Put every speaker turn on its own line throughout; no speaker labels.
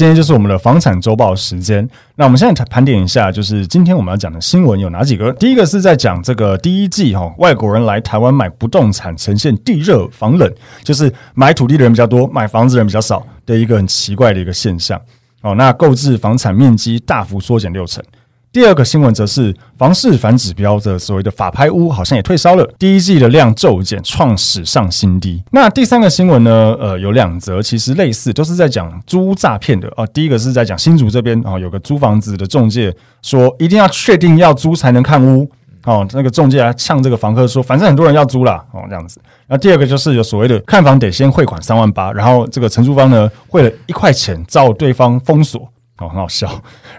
今天就是我们的房产周报时间。那我们现在盘点一下，就是今天我们要讲的新闻有哪几个？第一个是在讲这个第一季哈，外国人来台湾买不动产呈现地热房冷，就是买土地的人比较多，买房子人比较少的一个很奇怪的一个现象。哦，那购置房产面积大幅缩减六成。第二个新闻则是房市反指标的所谓的法拍屋好像也退烧了，第一季的量骤减，创史上新低。那第三个新闻呢？呃，有两则，其实类似，都是在讲租屋诈骗的啊。第一个是在讲新竹这边啊，有个租房子的中介说，一定要确定要租才能看屋哦。那个中介来呛这个房客说，反正很多人要租啦哦，这样子。那第二个就是有所谓的看房得先汇款三万八，然后这个承租方呢汇了一块钱，遭对方封锁。哦，很好笑，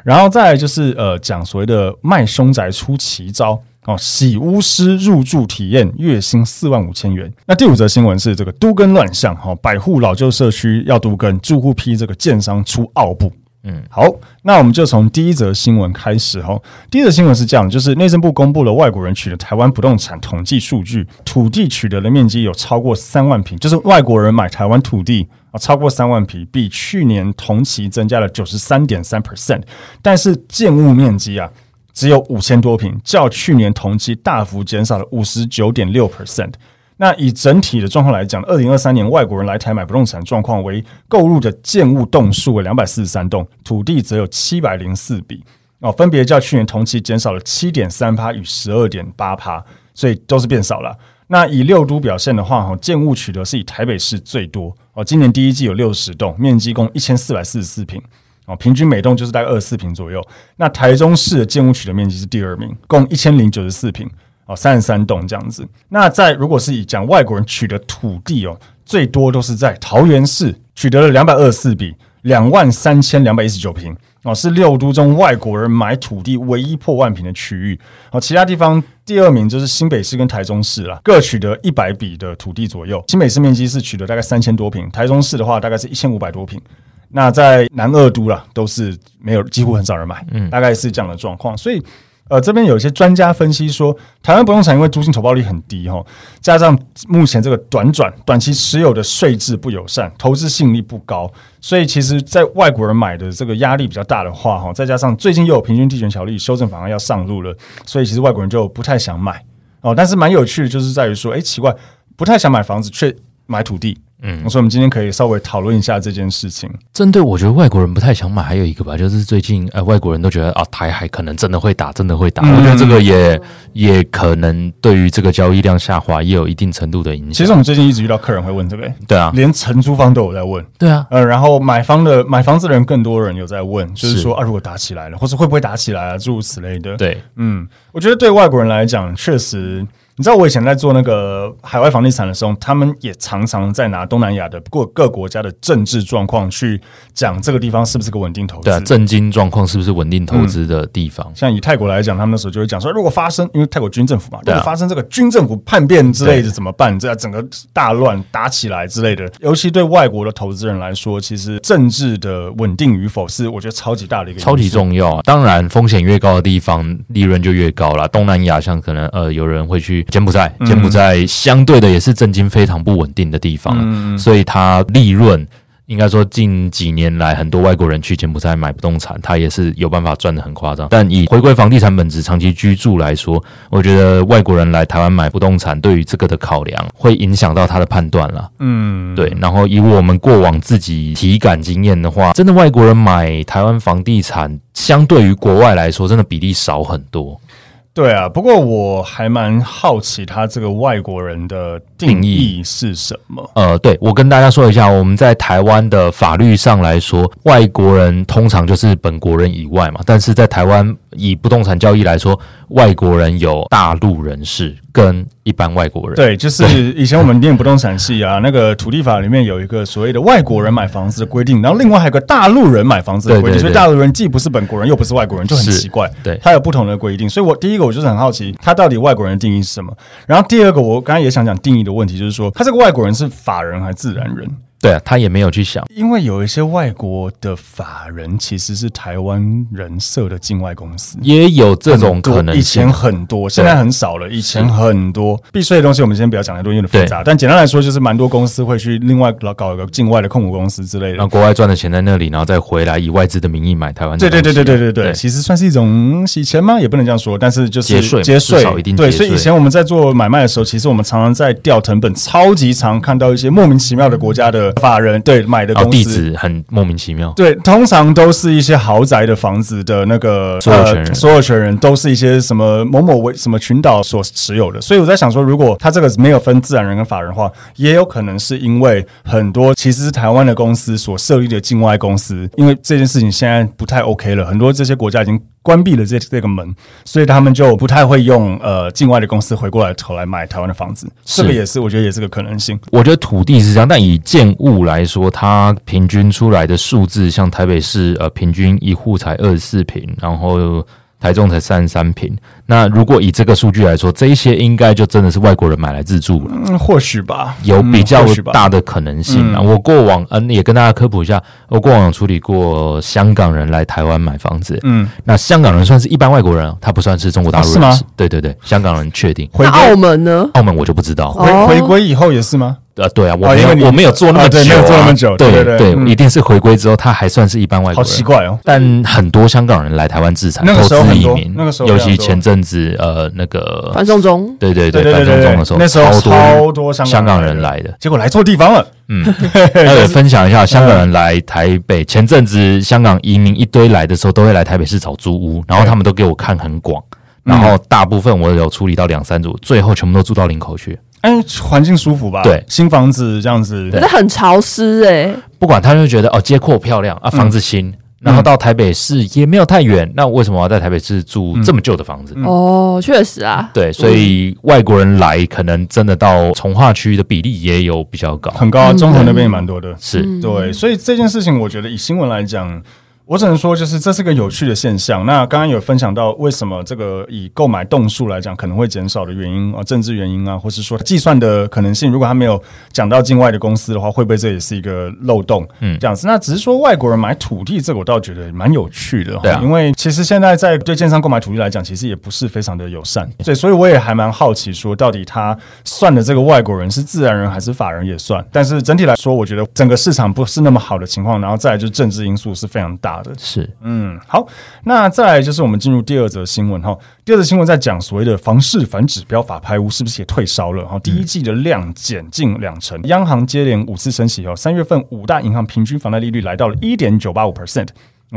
然后再来就是呃，讲所谓的卖凶宅出奇招哦，洗巫师入住体验，月薪四万五千元。那第五则新闻是这个都更乱象哈，百户老旧社区要都更，住户批这个建商出奥布。嗯，好，那我们就从第一则新闻开始哈。第一则新闻是这样，就是内政部公布了外国人取得台湾不动产统计数据，土地取得的面积有超过三万坪，就是外国人买台湾土地啊，超过三万匹，比去年同期增加了九十三点三 percent，但是建物面积啊只有五千多平，较去年同期大幅减少了五十九点六 percent。那以整体的状况来讲，二零二三年外国人来台买不动产状况为购入的建物栋数为两百四十三栋，土地则有七百零四笔哦，分别较去年同期减少了七点三趴与十二点八趴，所以都是变少了。那以六都表现的话，哈，建物取得是以台北市最多哦，今年第一季有六十栋，面积共一千四百四十四平哦，平均每栋就是大概二十四平左右。那台中市的建屋取得面积是第二名，共一千零九十四平。哦，三十三栋这样子。那在如果是以讲外国人取得土地哦，最多都是在桃园市取得了两百二十四笔，两万三千两百一十九平哦，是六都中外国人买土地唯一破万平的区域。哦，其他地方第二名就是新北市跟台中市了，各取得一百笔的土地左右。新北市面积是取得大概三千多平，台中市的话大概是一千五百多平。那在南二都啦，都是没有，几乎很少人买，嗯，大概是这样的状况，所以。呃，这边有一些专家分析说，台湾不动产因为租金投报率很低哈，加上目前这个短转短期持有的税制不友善，投资吸引力不高，所以其实，在外国人买的这个压力比较大的话哈，再加上最近又有平均地权条例修正法案要上路了，所以其实外国人就不太想买哦。但是蛮有趣的，就是在于说，哎，奇怪，不太想买房子却买土地。嗯，所以我们今天可以稍微讨论一下这件事情。
针对我觉得外国人不太想买，还有一个吧，就是最近呃，外国人都觉得啊，台海可能真的会打，真的会打。嗯、我觉得这个也也可能对于这个交易量下滑也有一定程度的影响。
其实我们最近一直遇到客人会问这个，
对啊，
连承租方都有在问，
对啊，
呃，然后买方的买房子的人更多人有在问，就是说啊，如果打起来了，或者会不会打起来啊，诸如此类的。
对，
嗯，我觉得对外国人来讲，确实。你知道我以前在做那个海外房地产的时候，他们也常常在拿东南亚的各各国家的政治状况去讲这个地方是不是个稳定投资？
对啊，政经状况是不是稳定投资的地方？嗯，
像以泰国来讲，他们那时候就会讲说，如果发生，因为泰国军政府嘛，如果发生这个军政府叛变之类的怎么办？这样整个大乱打起来之类的，尤其对外国的投资人来说，其实政治的稳定与否是我觉得超级大的一个，
超级重要啊。当然，风险越高的地方，利润就越高啦。东南亚像可能呃，有人会去。柬埔寨，柬埔寨相对的也是政经非常不稳定的地方，嗯、所以它利润应该说近几年来很多外国人去柬埔寨买不动产，它也是有办法赚得很夸张。但以回归房地产本质长期居住来说，我觉得外国人来台湾买不动产，对于这个的考量会影响到他的判断了。嗯，对。然后以我们过往自己体感经验的话，真的外国人买台湾房地产，相对于国外来说，真的比例少很多。
对啊，不过我还蛮好奇他这个外国人的定义是什么？
呃，对，我跟大家说一下，我们在台湾的法律上来说，外国人通常就是本国人以外嘛，但是在台湾以不动产交易来说，外国人有大陆人士跟一般外国人。
对，就是以前我们念不动产系啊，那个土地法里面有一个所谓的外国人买房子的规定，然后另外还有个大陆人买房子的规定，所以大陆人既不是本国人，又不是外国人，就很奇怪。
对，
他有不同的规定。所以我第一个我就是很好奇，他到底外国人的定义是什么？然后第二个，我刚才也想讲定义的问题，就是说他这个外国人是法人还是自然人？
对啊，他也没有去想，
因为有一些外国的法人其实是台湾人设的境外公司，
也有这种可能。
以前很多，现在很少了。以前很多避税的东西，我们先不要讲太多，有点复杂。但简单来说，就是蛮多公司会去另外搞搞一个境外的控股公司之类的，
让国外赚的钱在那里，然后再回来以外资的名义买台湾。
对对对对对对对，其实算是一种洗钱吗？也不能这样说，但是就是
节税，
节税
一定。
对，所以以前我们在做买卖的时候，其实我们常常在掉成本，超级常看到一些莫名其妙的国家的法人对。买的公司、
哦、地址很莫名其妙，
对，通常都是一些豪宅的房子的那个
所有权人，呃、
所有权人都是一些什么某某为什么群岛所持有的，所以我在想说，如果他这个没有分自然人跟法人的话，也有可能是因为很多其实是台湾的公司所设立的境外公司，因为这件事情现在不太 OK 了，很多这些国家已经。关闭了这这个门，所以他们就不太会用呃境外的公司回过来头来买台湾的房子，这个也是我觉得也是个可能性。
我觉得土地是这样，但以建物来说，它平均出来的数字，像台北市呃平均一户才二十四平，然后。台中才三十三平，那如果以这个数据来说，这一些应该就真的是外国人买来自住了。
嗯，或许吧，
有比较大的可能性啊。嗯、我过往嗯也跟大家科普一下，我过往有处理过香港人来台湾买房子。嗯，那香港人算是一般外国人，他不算是中国大陆人。
啊、是吗？
对对对，香港人确定。
回澳门呢？
澳门我就不知道。
回回归以后也是吗？
呃，对啊，我没有，我没有做那么久，
没有做那么久，对对对，
一定是回归之后，他还算是一般外国人。
好奇怪哦，
但很多香港人来台湾自产，投资移民，那个时候，尤其前阵子，呃，那个
反送中，
对对对，反送中的时候，
那时候超多
香港人来的，
结果来错地方了。嗯，
那我分享一下，香港人来台北，前阵子香港移民一堆来的时候，都会来台北市找租屋，然后他们都给我看很广，然后大部分我有处理到两三组，最后全部都住到林口去。
哎，环境舒服吧？对，新房子这样子，
可是很潮湿哎。
不管他就觉得哦，街廓漂亮啊，房子新，然后到台北市也没有太远，那为什么要在台北市住这么旧的房子？
哦，确实啊。
对，所以外国人来可能真的到从化区的比例也有比较高，
很高啊，中和那边也蛮多的。
是
对，所以这件事情，我觉得以新闻来讲。我只能说，就是这是个有趣的现象。那刚刚有分享到，为什么这个以购买栋数来讲可能会减少的原因啊，政治原因啊，或是说计算的可能性，如果他没有讲到境外的公司的话，会不会这也是一个漏洞？嗯，这样子。那只是说外国人买土地，这个我倒觉得蛮有趣的。对啊，因为其实现在在对建商购买土地来讲，其实也不是非常的友善。对，所以我也还蛮好奇，说到底他算的这个外国人是自然人还是法人也算？但是整体来说，我觉得整个市场不是那么好的情况，然后再来就是政治因素是非常大。
是，
嗯，好，那再来就是我们进入第二则新闻哈。第二则新闻在讲所谓的房市反指标法拍屋是不是也退烧了哈？第一季的量减近两成，央行接连五次升息后，三月份五大银行平均房贷利率来到了一点九八五 percent，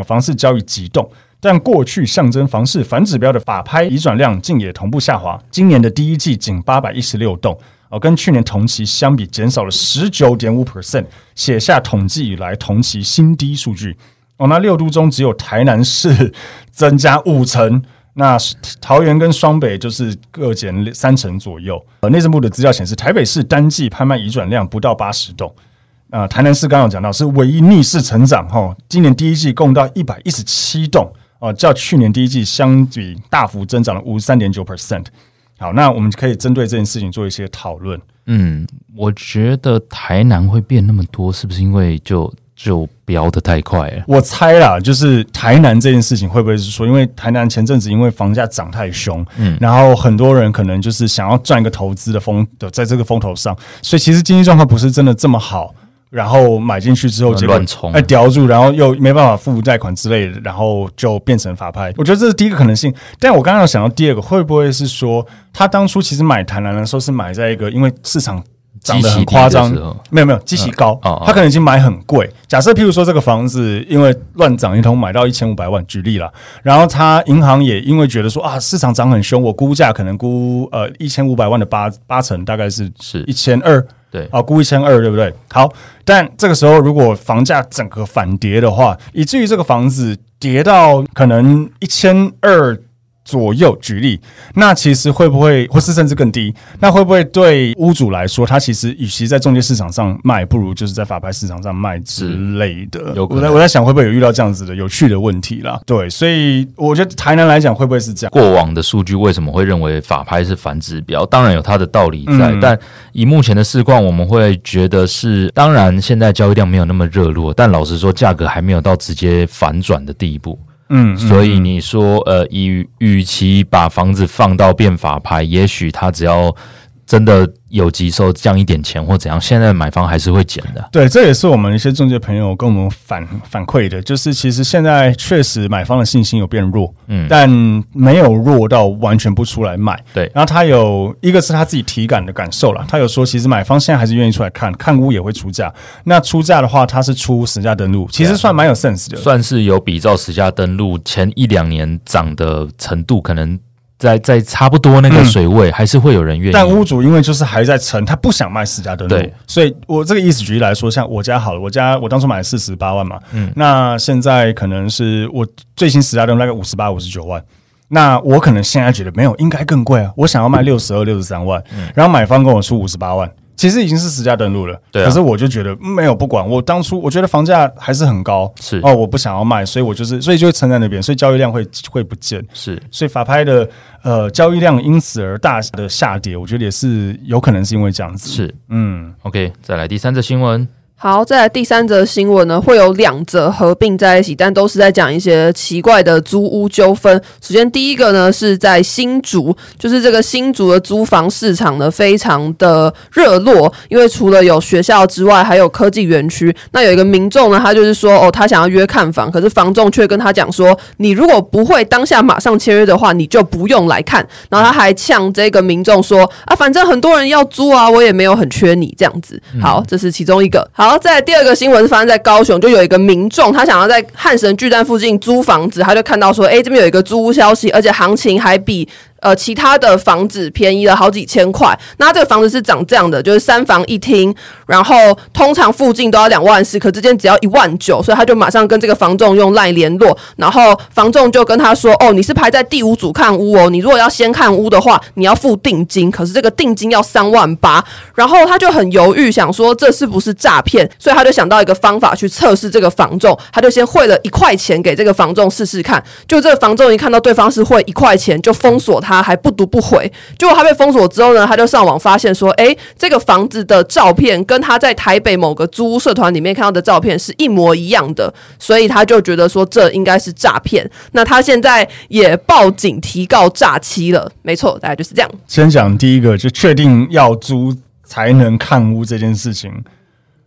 房市交易急冻，但过去象征房市反指标的法拍移转量竟也同步下滑，今年的第一季仅八百一十六栋。哦，跟去年同期相比，减少了十九点五 percent，写下统计以来同期新低数据。哦，那六都中只有台南市 增加五成，那桃园跟双北就是各减三成左右。呃，内政部的资料显示，台北市单季拍卖移转量不到八十栋，啊、呃，台南市刚刚有讲到是唯一逆势成长，哈、哦，今年第一季共到一百一十七栋，哦，较去年第一季相比大幅增长了五十三点九 percent。好，那我们可以针对这件事情做一些讨论。
嗯，我觉得台南会变那么多，是不是因为就就飙得太快了？
我猜啦，就是台南这件事情会不会是说，因为台南前阵子因为房价涨太凶，嗯，然后很多人可能就是想要赚一个投资的风的，在这个风头上，所以其实经济状况不是真的这么好。然后买进去之后，结果
乱冲，
哎，叼住，然后又没办法付贷款之类的，然后就变成法拍。我觉得这是第一个可能性。但我刚刚有想到第二个，会不会是说他当初其实买台南的时候是买在一个因为市场涨得很夸张，没有没有基期高，他可能已经买很贵。假设譬如说这个房子因为乱涨一通买到一千五百万，举例了，然后他银行也因为觉得说啊市场涨很凶，我估价可能估呃一千五百万的八八成大概是是一千二。
对
啊，估一千二，对不对？好，但这个时候如果房价整个反跌的话，以至于这个房子跌到可能一千二。左右举例，那其实会不会，或是甚至更低？那会不会对屋主来说，他其实与其在中介市场上卖，不如就是在法拍市场上卖之类的？有，我在我在想，会不会有遇到这样子的有趣的问题啦？对，所以我觉得台南来讲，会不会是这样？
过往的数据为什么会认为法拍是反指标？当然有它的道理在，嗯、但以目前的市况，我们会觉得是，当然现在交易量没有那么热络，但老实说，价格还没有到直接反转的地步。嗯，所以你说，呃，与与其把房子放到变法拍，也许他只要真的。有急售降一点钱或怎样，现在买方还是会减的。
对，这也是我们一些中介朋友跟我们反反馈的，就是其实现在确实买方的信心有变弱，嗯，但没有弱到完全不出来卖。
对，
然后他有一个是他自己体感的感受了，他有说其实买方现在还是愿意出来看看屋，也会出价。那出价的话，他是出实价登录，其实算蛮有 sense 的，
算是有比照实价登录前一两年涨的程度，可能。在在差不多那个水位，嗯、还是会有人愿意。
但屋主因为就是还在撑，他不想卖私家登录，对，所以我这个意思举例来说，像我家好了，我家我当初买了四十八万嘛，嗯，那现在可能是我最新私家登录大概五十八、五十九万，那我可能现在觉得没有，应该更贵啊，我想要卖六十二、六十三万，嗯，然后买方跟我出五十八万。其实已经是实价登录了，对啊，可是我就觉得没有不管。我当初我觉得房价还是很高，
是。
哦，我不想要卖，所以我就是所以就会撑在那边，所以交易量会会不见，
是，
所以法拍的呃交易量因此而大的下跌，我觉得也是有可能是因为这样子，
是，嗯，OK，再来第三则新闻。
好，再来第三则新闻呢，会有两则合并在一起，但都是在讲一些奇怪的租屋纠纷。首先，第一个呢是在新竹，就是这个新竹的租房市场呢非常的热络，因为除了有学校之外，还有科技园区。那有一个民众呢，他就是说，哦，他想要约看房，可是房仲却跟他讲说，你如果不会当下马上签约的话，你就不用来看。然后他还呛这个民众说，啊，反正很多人要租啊，我也没有很缺你这样子。好，这是其中一个。好。在第二个新闻是发生在高雄，就有一个民众，他想要在汉神巨蛋附近租房子，他就看到说，哎，这边有一个租屋消息，而且行情还比。呃，其他的房子便宜了好几千块。那这个房子是长这样的，就是三房一厅，然后通常附近都要两万四，可这间只要一万九，所以他就马上跟这个房仲用 LINE 联络，然后房仲就跟他说：“哦，你是排在第五组看屋哦，你如果要先看屋的话，你要付定金，可是这个定金要三万八。”然后他就很犹豫，想说这是不是诈骗，所以他就想到一个方法去测试这个房仲，他就先汇了一块钱给这个房仲试试看。就这个房仲一看到对方是汇一块钱，就封锁他。他还不读不回，结果他被封锁之后呢，他就上网发现说，哎，这个房子的照片跟他在台北某个租屋社团里面看到的照片是一模一样的，所以他就觉得说这应该是诈骗。那他现在也报警提告诈欺了，没错，大概就是这样。
先讲第一个，就确定要租才能看屋这件事情。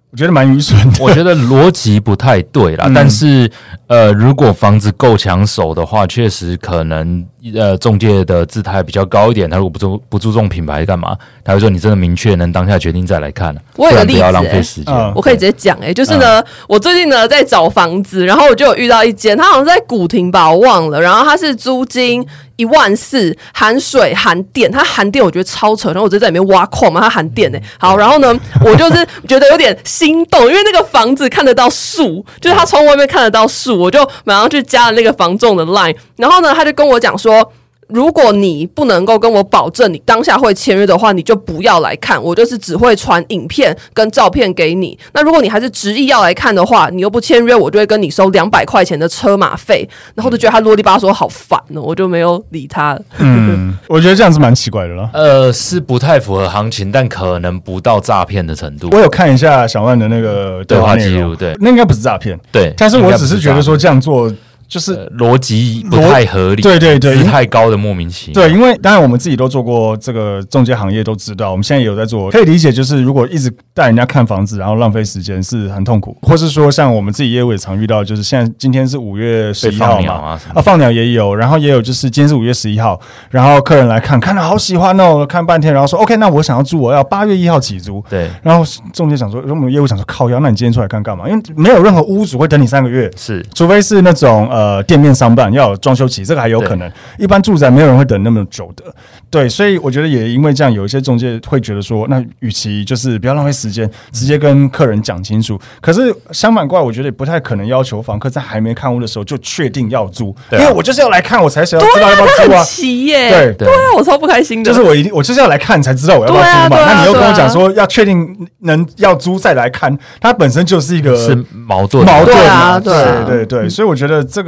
我觉得蛮愚蠢的，
我觉得逻辑不太对啦。嗯、但是，呃，如果房子够抢手的话，确实可能，呃，中介的姿态比较高一点。他如果不注不注重品牌干嘛？他会说你真的明确能当下决定再来看。
我有个例子、欸，
不要浪费时间。
嗯、我可以直接讲，哎，就是呢，嗯、我最近呢在找房子，然后我就有遇到一间，他好像在古亭吧，我忘了。然后他是租金。一万四含水含电，它含电我觉得超扯，然后我就在里面挖矿嘛，它含电呢、欸。好，然后呢，我就是觉得有点心动，因为那个房子看得到树，就是他从外面看得到树，我就马上去加了那个房仲的 line，然后呢，他就跟我讲说。如果你不能够跟我保证你当下会签约的话，你就不要来看。我就是只会传影片跟照片给你。那如果你还是执意要来看的话，你又不签约，我就会跟你收两百块钱的车马费。然后就觉得他啰里吧嗦好烦哦，我就没有理他。
嗯，我觉得这样子蛮奇怪的了。
呃，是不太符合行情，但可能不到诈骗的程度。
我有看一下小万的那个对话记录，
对，
那应该不是诈骗，
对。
但是我只是觉得说这样做。就是
逻辑不太合理，
对对对，
太高的莫名其妙。
对，因为当然我们自己都做过这个中介行业，都知道我们现在也有在做，可以理解。就是如果一直带人家看房子，然后浪费时间是很痛苦，或是说像我们自己业务也常遇到，就是现在今天是五月十一号嘛，啊，啊放鸟也有，然后也有就是今天是五月十一号，然后客人来看，看了好喜欢哦，看半天，然后说 OK，那我想要住，我要八月一号起租。
对，然
后中介想说，我们业务想说靠腰，那你今天出来看干嘛？因为没有任何屋主会等你三个月，
是，
除非是那种呃店面商办，要有装修期，这个还有可能。一般住宅没有人会等那么久的。对，所以我觉得也因为这样，有一些中介会觉得说，那与其就是不要浪费时间，直接跟客人讲清楚。可是相反过来，我觉得也不太可能要求房客在还没看屋的时候就确定要租，因为我就是要来看，我才想要知道要不要租啊。
奇耶，
对
对啊，我超不开心的。
就是我一定我就是要来看才知道我要不要租嘛。那你又跟我讲说要确定能要租再来看，它本身就是一个
是矛盾
矛盾
啊，
对对对，所以我觉得这个。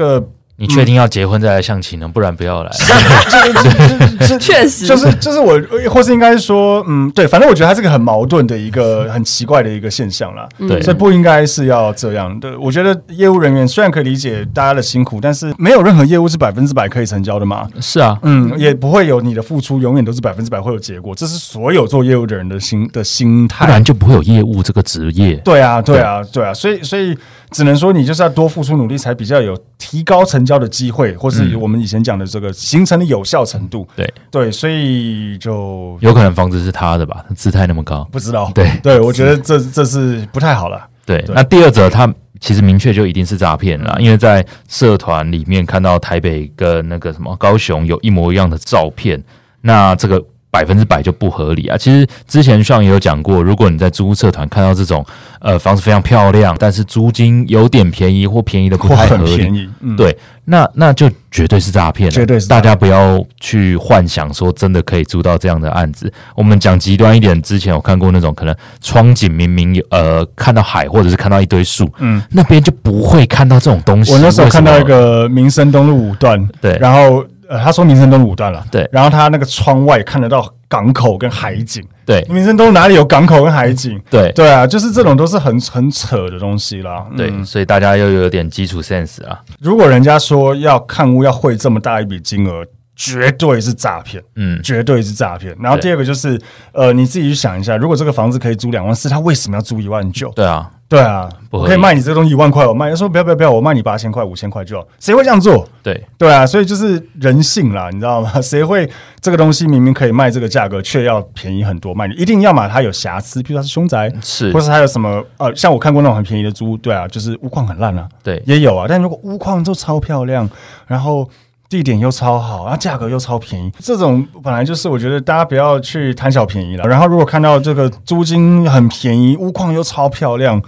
你确定要结婚再来相亲呢？不然不要来。
确实，
就是就是我，或是应该说，嗯，对，反正我觉得它是个很矛盾的一个很奇怪的一个现象啦。
对，
所以不应该是要这样的。我觉得业务人员虽然可以理解大家的辛苦，但是没有任何业务是百分之百可以成交的嘛。
是啊，
嗯，也不会有你的付出永远都是百分之百会有结果。这是所有做业务的人的心的心态，
不然就不会有业务这个职业。
对啊，对啊，对啊，所以所以。只能说你就是要多付出努力，才比较有提高成交的机会，或是我们以前讲的这个形成的有效程度。
嗯、对
对，所以就
有可能房子是他的吧？姿态那么高，
不知道。
对
对，我觉得这这是不太好了。
对，对那第二则他其实明确就一定是诈骗了，因为在社团里面看到台北跟那个什么高雄有一模一样的照片，那这个。百分之百就不合理啊！其实之前上也有讲过，如果你在租屋社团看到这种呃房子非常漂亮，但是租金有点便宜或便宜的不太合理，嗯、对，那那就绝对是诈骗，
绝对是
大家不要去幻想说真的可以租到这样的案子。我们讲极端一点，之前有看过那种可能窗景明明有呃看到海，或者是看到一堆树，嗯，那边就不会看到这种东西。
我那时候看到一个民生东路五段，
对，
然后。呃，他说民生东路五段了，
对，
然后他那个窗外看得到港口跟海景，
对，
民生东路哪里有港口跟海景？
对，
对啊，就是这种都是很很扯的东西啦。
对，嗯、所以大家要有点基础 sense 啊。
如果人家说要看屋要汇这么大一笔金额，绝对是诈骗，嗯，绝对是诈骗。然后第二个就是，呃，你自己去想一下，如果这个房子可以租两万四，他为什么要租一万九？
对啊。
对啊，我可以卖你这个东西一万块，我卖。他说不要不要不要，我卖你八千块、五千块就好。谁会这样做？
对
对啊，所以就是人性啦，你知道吗？谁会这个东西明明可以卖这个价格，却要便宜很多卖你？一定要嘛，它有瑕疵，比如它是凶宅，
是，
或是它有什么呃，像我看过那种很便宜的租，对啊，就是屋况很烂啊，
对，
也有啊。但如果屋况都超漂亮，然后。地点又超好，然后价格又超便宜，这种本来就是我觉得大家不要去贪小便宜了。然后如果看到这个租金很便宜，屋况又超漂亮。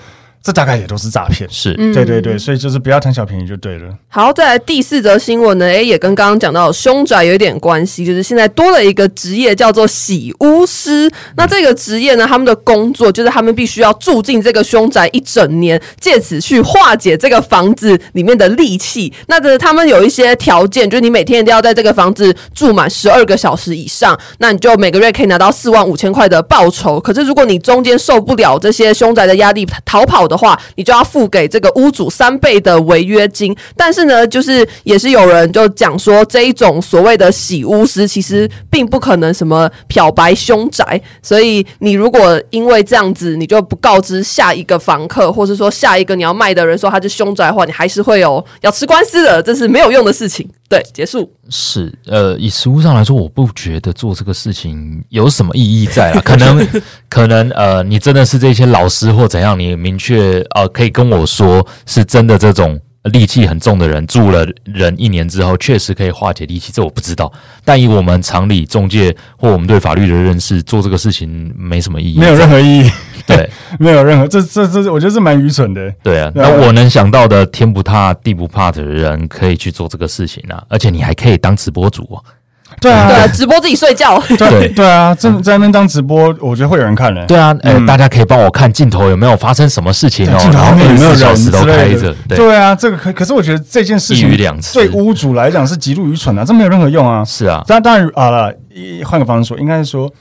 这大概也都是诈骗，
是
对对对，所以就是不要贪小便宜就对了。
好，再来第四则新闻呢，诶，也跟刚刚讲到凶宅有一点关系，就是现在多了一个职业叫做洗屋师。那这个职业呢，他们的工作就是他们必须要住进这个凶宅一整年，借此去化解这个房子里面的戾气。那这他们有一些条件，就是你每天一定要在这个房子住满十二个小时以上，那你就每个月可以拿到四万五千块的报酬。可是如果你中间受不了这些凶宅的压力，逃跑的话，你就要付给这个屋主三倍的违约金。但是呢，就是也是有人就讲说，这一种所谓的洗屋师，其实并不可能什么漂白凶宅。所以你如果因为这样子，你就不告知下一个房客，或是说下一个你要卖的人说他是凶宅的话，你还是会有要吃官司的，这是没有用的事情。对，结束。
是，呃，以实物上来说，我不觉得做这个事情有什么意义在啊。可能，可能，呃，你真的是这些老师或怎样，你明确，呃，可以跟我说是真的这种。戾气很重的人住了人一年之后，确实可以化解戾气，这我不知道。但以我们常理、中介或我们对法律的认识，做这个事情没什么意义，
没有任何意义。
对，
没有任何，这这这，我觉得是蛮愚蠢的。
对啊，那我能想到的，天不怕地不怕的人，可以去做这个事情啊，而且你还可以当直播主啊。
对啊，
对，直播自己睡觉。
对对啊，这在那边当直播，我觉得会有人看的。
对啊，哎，大家可以帮我看镜头有没有发生什么事情哦，
镜头后面有没有人之类的。对啊，这个可可是我觉得这件事情对屋主来讲是极度愚蠢的，这没有任何用啊。
是啊，
但当然啊了，换个方式说，应该是说。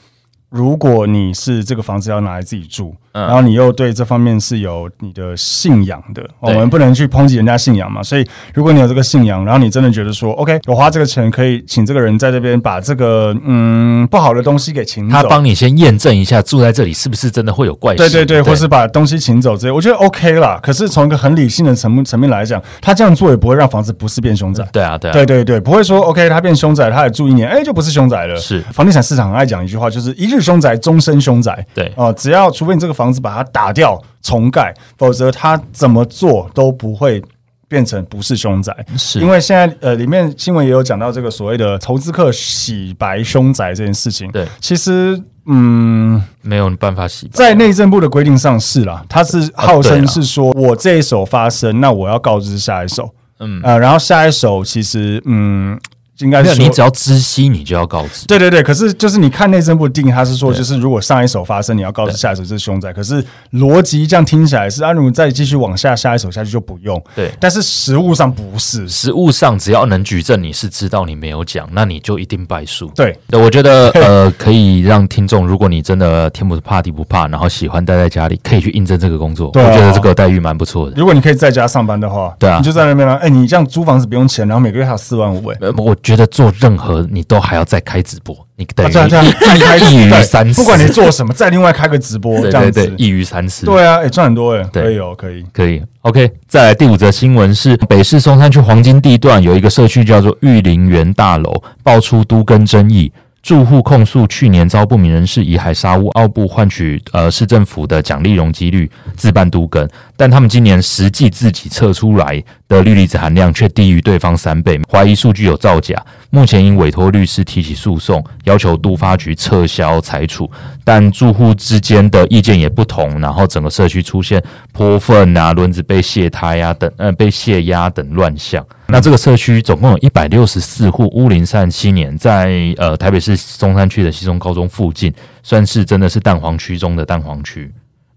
如果你是这个房子要拿来自己住，嗯、然后你又对这方面是有你的信仰的，我们不能去抨击人家信仰嘛。所以，如果你有这个信仰，然后你真的觉得说，OK，我花这个钱可以请这个人在这边把这个嗯不好的东西给请走，
他帮你先验证一下住在这里是不是真的会有怪事，
对对对，对或是把东西请走这些，我觉得 OK 啦。可是从一个很理性的层面层面来讲，他这样做也不会让房子不是变凶宅。
对啊，对啊，
对对对，不会说 OK，他变凶宅，他也住一年，哎，就不是凶宅了。
是
房地产市场很爱讲一句话，就是一日凶宅，终身。凶宅，
对
哦、呃，只要除非你这个房子把它打掉重盖，否则它怎么做都不会变成不是凶宅，
是
因为现在呃里面新闻也有讲到这个所谓的投资客洗白凶宅这件事情。
对，
其实嗯
没有办法洗白，
在内政部的规定上是啦，他是号称是说我这一手发生，那我要告知下一手，
嗯
呃，然后下一手其实嗯。应该是
你只要知悉，你就要告知。
对对对，可是就是你看内政部定义，他是说，就是如果上一手发生，你要告知下一手是凶宅。可是逻辑这样听起来是，啊，如果再继续往下，下一手下去就不用。
对，
但是实物上不是，
实物上只要能举证你是知道你没有讲，那你就一定败诉。
对，
对，我觉得 呃，可以让听众，如果你真的天不怕地不怕，然后喜欢待在家里，可以去应征这个工作。对啊，我觉得这个待遇蛮不错的。
如果你可以在家上班的话，对啊，你就在那边了。哎，你这样租房子不用钱，然后每个月还有四万五。哎，
我觉得做任何。你都还要再开直播，你等于
再开
一鱼三吃。
不管你做什么，再另外开个直播，这样子
一鱼三吃。
对啊，哎，赚很多哎，可以哦，可以，
可以。OK，再来第五则新闻是北市松山区黄金地段有一个社区叫做玉林园大楼，爆出都更争议。住户控诉去年遭不明人士以海沙屋奥布换取呃市政府的奖励容积率自办都更，但他们今年实际自己测出来的氯离子含量却低于对方三倍，怀疑数据有造假。目前因委托律师提起诉讼，要求都发局撤销裁处。但住户之间的意见也不同，然后整个社区出现泼粪啊、轮子被卸胎啊等呃被泄压等乱象。那这个社区总共有一百六十四户，屋龄三十七年，在呃台北市松山区的西中高中附近，算是真的是蛋黄区中的蛋黄区。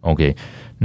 OK，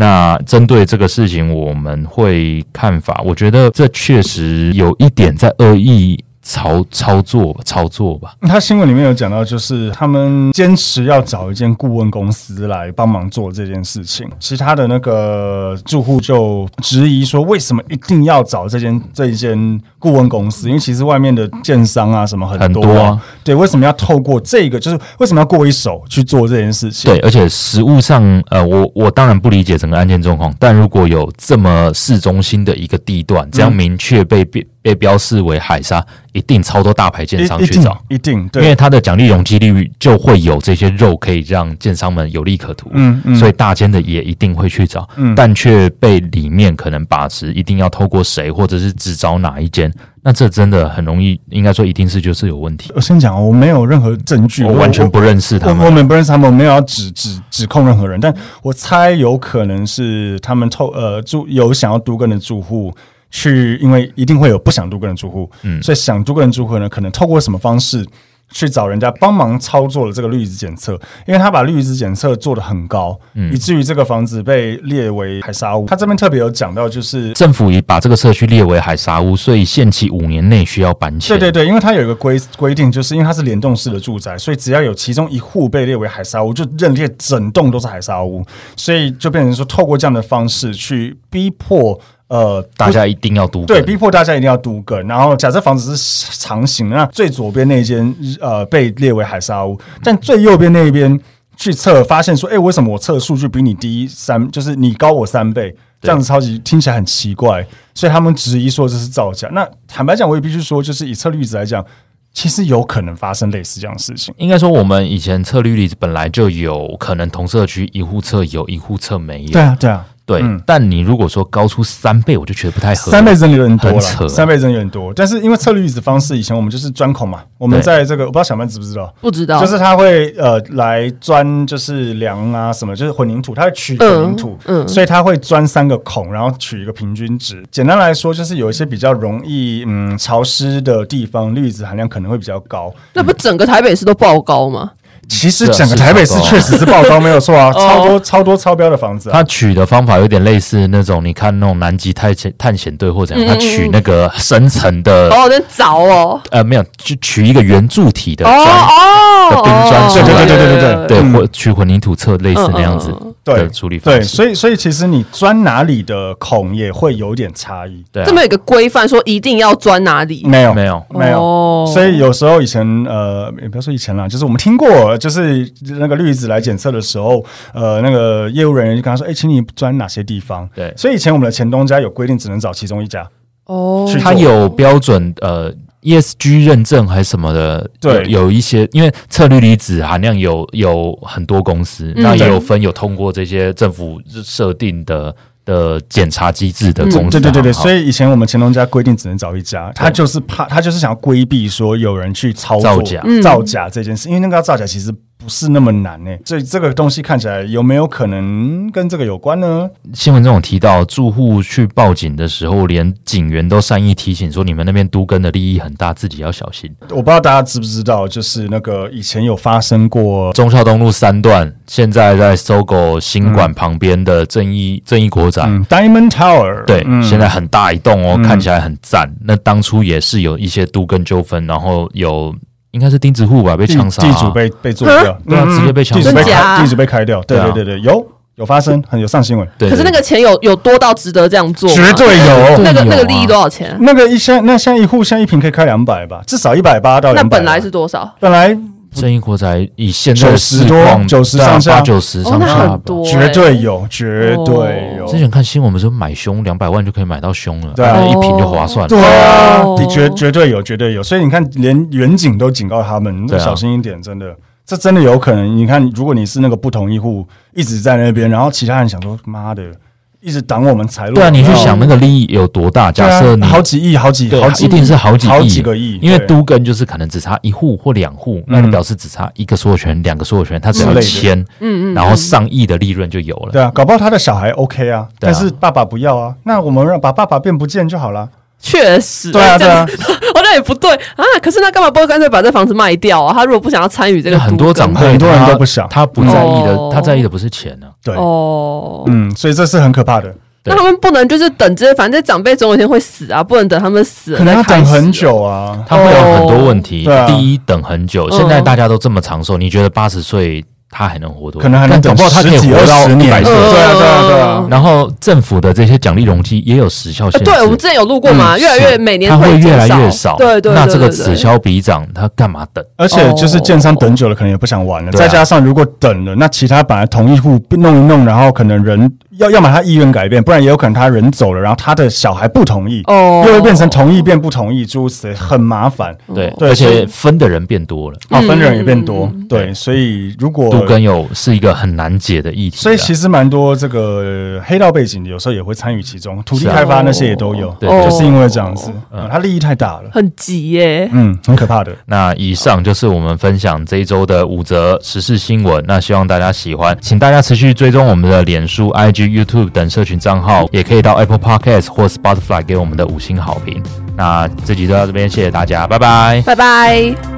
那针对这个事情，我们会看法，我觉得这确实有一点在恶意。操操作吧，操作吧。
他新闻里面有讲到，就是他们坚持要找一间顾问公司来帮忙做这件事情。其他的那个住户就质疑说，为什么一定要找这间 这一间顾问公司？因为其实外面的建商啊什么很多，啊，
很多啊。
对，为什么要透过这个？就是为什么要过一手去做这件事情？
对，而且实物上，呃，我我当然不理解整个案件状况，但如果有这么市中心的一个地段，这样明确被被被标示为海砂。一定超多大牌建商去找，
一定，一定对，
因为它的奖励容积率就会有这些肉可以让建商们有利可图，
嗯嗯，
所以大间的也一定会去找，嗯，但却被里面可能把持，一定要透过谁，或者是只找哪一间，那这真的很容易，应该说一定是就是有问题。
我先讲，我没有任何证据，
我完全不认识他们，
我，们不认识他们，我没有要指指指控任何人，但我猜有可能是他们透呃住有想要都更的住户。去，因为一定会有不想都更的住户，嗯，所以想都更的住户呢，可能透过什么方式去找人家帮忙操作了这个氯离子检测，因为他把氯离子检测做得很高，嗯，以至于这个房子被列为海沙屋。他这边特别有讲到，就是
政府已把这个社区列为海沙屋，所以限期五年内需要搬迁。
对对对，因为它有一个规规定，就是因为它是联动式的住宅，所以只要有其中一户被列为海沙屋，就认列整栋都是海沙屋，所以就变成说，透过这样的方式去逼迫。呃，
大家一定要读，
对，逼迫大家一定要读梗。然后，假设房子是长形，那最左边那间呃被列为海沙屋，但最右边那一边去测，发现说，哎、欸，为什么我测的数据比你低三，就是你高我三倍，这样子超级听起来很奇怪，所以他们质疑说这是造假。那坦白讲，我也必须说，就是以测氯离子来讲，其实有可能发生类似这样的事情。
应该说，我们以前测氯离子本来就有可能同社区一户测有，一户测没有。
对啊，对啊。
对、嗯，但你如果说高出三倍，我就觉得不太合理。
三倍真的有点多了，
扯，
三倍真的有点多。但是因为测氯离子方式，以前我们就是钻孔嘛，我们在这个我不知道小曼知不知道？
不知道，
就是他会呃来钻，就是梁啊什么，就是混凝土，他会取混凝土，嗯，嗯所以他会钻三个孔，然后取一个平均值。简单来说，就是有一些比较容易嗯潮湿的地方，氯离子含量可能会比较高。
那不整个台北市都爆高吗？
其实整个台北市确实是爆高，没有错啊，超多超多超标的房子。
他取的方法有点类似那种，你看那种南极探险探险队或者怎样，他取那个深层的
哦，有点早哦。
呃，没有，就取一个圆柱体的砖
哦，
的冰砖，
对对对对对对对，
对，或取混凝土测类似那样子的处理方式。
对，所以所以其实你钻哪里的孔也会有点差异。
对，
这么有一个规范说一定要钻哪里？
没有
没有
没有。所以有时候以前呃，也不要说以前啦，就是我们听过。就是那个氯离子来检测的时候，呃，那个业务人员就跟他说：“哎、欸，请你钻哪些地方？”
对，
所以以前我们的前东家有规定，只能找其中一家。
哦，
他有标准，呃，ESG 认证还是什么的？
对，
有，有一些，因为测氯离子含量有有很多公司，那、嗯、也有分有通过这些政府设定的。的检查机制的公司。
对对对对，所以以前我们乾隆家规定只能找一家，他就是怕他就是想要规避说有人去操作
造假
造假这件事，因为那个造假其实。不是那么难呢、欸，所以这个东西看起来有没有可能跟这个有关呢？
新闻中有提到，住户去报警的时候，连警员都善意提醒说：“你们那边都更的利益很大，自己要小心。”
我不知道大家知不知道，就是那个以前有发生过
忠孝东路三段，现在在 SOGO 新馆旁边的正义、嗯、正义国宅、
嗯、Diamond Tower，
对、嗯，现在很大一栋哦、
嗯，
看起来很赞。那当初也是有一些都更纠纷，然后有。应该是钉子户吧，被枪杀，
地主被被做掉，
对啊，直接被枪杀，
地主被开，地主被开掉，对对对对，有有发生，很有上新闻。
可是那个钱有有多到值得这样做？
绝对有。
那个那个利益多少钱？
那个一箱，那现在一户现在一瓶可以开两百吧，至少一百八到两百。
那本来是多少？
本来。
正义国宅以现在
九十多、九十上下、
九十上下，
绝对有，绝对有。
之前看新闻，我们说买凶两百万就可以买到凶了，
对啊，
一瓶就划算了。
对啊，你绝绝对有，绝对有。所以你看，连远景都警告他们，小心一点，真的，这真的有可能。你看，如果你是那个不同意户，一直在那边，然后其他人想说，妈的。一直挡我们财路。
对啊，你去想那个利益有多大？假设你
好几亿、好几、好几，
一定是好几亿、
好几个亿。
因为都跟就是可能只差一户或两户，那你表示只差一个所有权、两个所有权，他只要签，嗯嗯，然后上亿的利润就有了。
对啊，搞不好他的小孩 OK 啊，但是爸爸不要啊，那我们让把爸爸变不见就好了。
确实，
对啊，对啊，
好 像也不对啊。可是那干嘛不会干脆把这房子卖掉啊？他如果不想要参与这个，
很多长辈
很多人都不想，
他不在意的，他在意的不是钱呢。
对哦，嗯，所以这是很可怕的。
那他们不能就是等这些，反正长辈总有一天会死啊，不能等他们死了。
可能要等很久啊，
他会有很多问题。第一，等很久。现在大家都这么长寿，你觉得八十岁？他还能活多久？
可能还能等，搞不好他可以活到一百岁。对啊，对啊，对啊。
然后政府的这些奖励容积也有时效性。
对，我们之前有录过嘛，越来越每年
会越来越少。
对对。
那这个此消彼长，他干嘛等？
而且就是建商等久了，可能也不想玩了。再加上如果等了，那其他本来同一户弄一弄，然后可能人要要么他意愿改变，不然也有可能他人走了，然后他的小孩不同意，哦，又会变成同意变不同意，诸如此类，很麻烦。
对，而且分的人变多了，
哦，分的人也变多。对，所以如果
杜根有是。一个很难解的议题，
所以其实蛮多这个黑道背景的，有时候也会参与其中，土地开发那些也都有，对，就是因为这样子，嗯，他利益太大了，
很急耶，
嗯，很可怕的。
那以上就是我们分享这一周的五则时事新闻，那希望大家喜欢，请大家持续追踪我们的脸书、YouTube 等社群账号，也可以到 Apple Podcast 或 Spotify 给我们的五星好评。那这集就到这边，谢谢大家，拜拜，
拜拜。